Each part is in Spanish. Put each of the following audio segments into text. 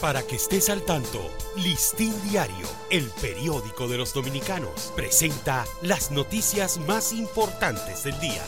Para que estés al tanto, Listín Diario, el periódico de los dominicanos, presenta las noticias más importantes del día.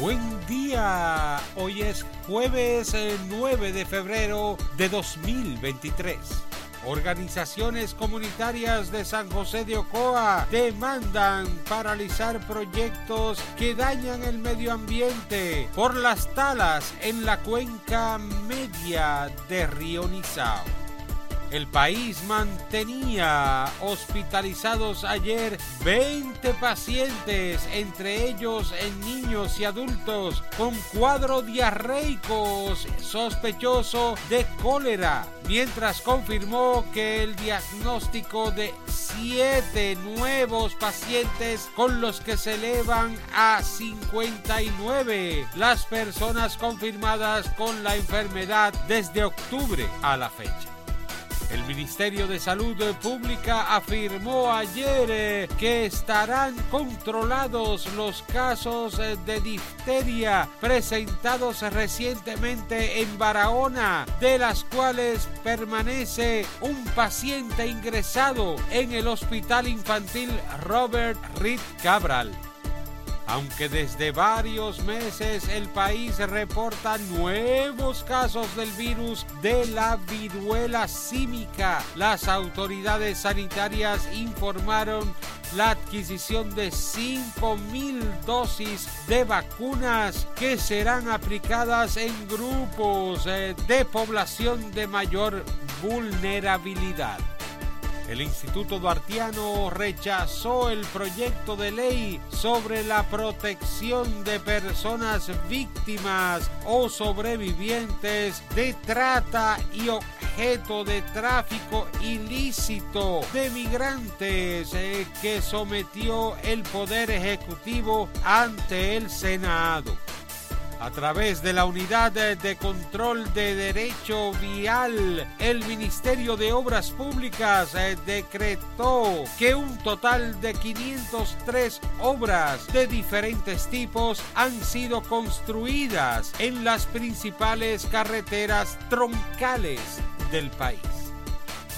Buen día, hoy es jueves 9 eh, de febrero de 2023. Organizaciones comunitarias de San José de Ocoa demandan paralizar proyectos que dañan el medio ambiente por las talas en la cuenca media de Río Nizao. El país mantenía hospitalizados ayer 20 pacientes, entre ellos en niños y adultos, con cuadro diarreicos sospechoso de cólera, mientras confirmó que el diagnóstico de siete nuevos pacientes con los que se elevan a 59 las personas confirmadas con la enfermedad desde octubre a la fecha. El Ministerio de Salud Pública afirmó ayer eh, que estarán controlados los casos eh, de difteria presentados recientemente en Barahona, de las cuales permanece un paciente ingresado en el Hospital Infantil Robert Reed Cabral. Aunque desde varios meses el país reporta nuevos casos del virus de la viruela símica, las autoridades sanitarias informaron la adquisición de 5.000 dosis de vacunas que serán aplicadas en grupos eh, de población de mayor vulnerabilidad. El Instituto Duartiano rechazó el proyecto de ley sobre la protección de personas víctimas o sobrevivientes de trata y objeto de tráfico ilícito de migrantes eh, que sometió el Poder Ejecutivo ante el Senado a través de la Unidad de Control de Derecho Vial, el Ministerio de Obras Públicas eh, decretó que un total de 503 obras de diferentes tipos han sido construidas en las principales carreteras troncales del país.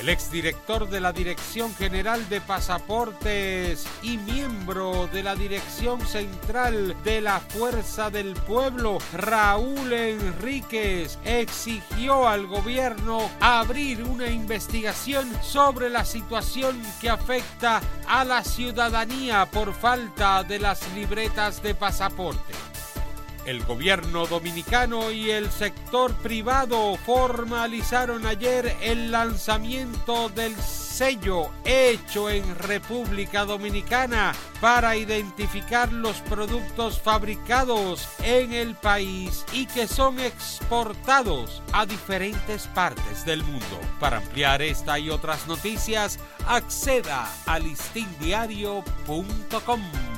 El exdirector de la Dirección General de Pasaportes y miembro de la Dirección Central de la Fuerza del Pueblo, Raúl Enríquez, exigió al gobierno abrir una investigación sobre la situación que afecta a la ciudadanía por falta de las libretas de pasaporte. El gobierno dominicano y el sector privado formalizaron ayer el lanzamiento del sello hecho en República Dominicana para identificar los productos fabricados en el país y que son exportados a diferentes partes del mundo. Para ampliar esta y otras noticias, acceda a listindiario.com.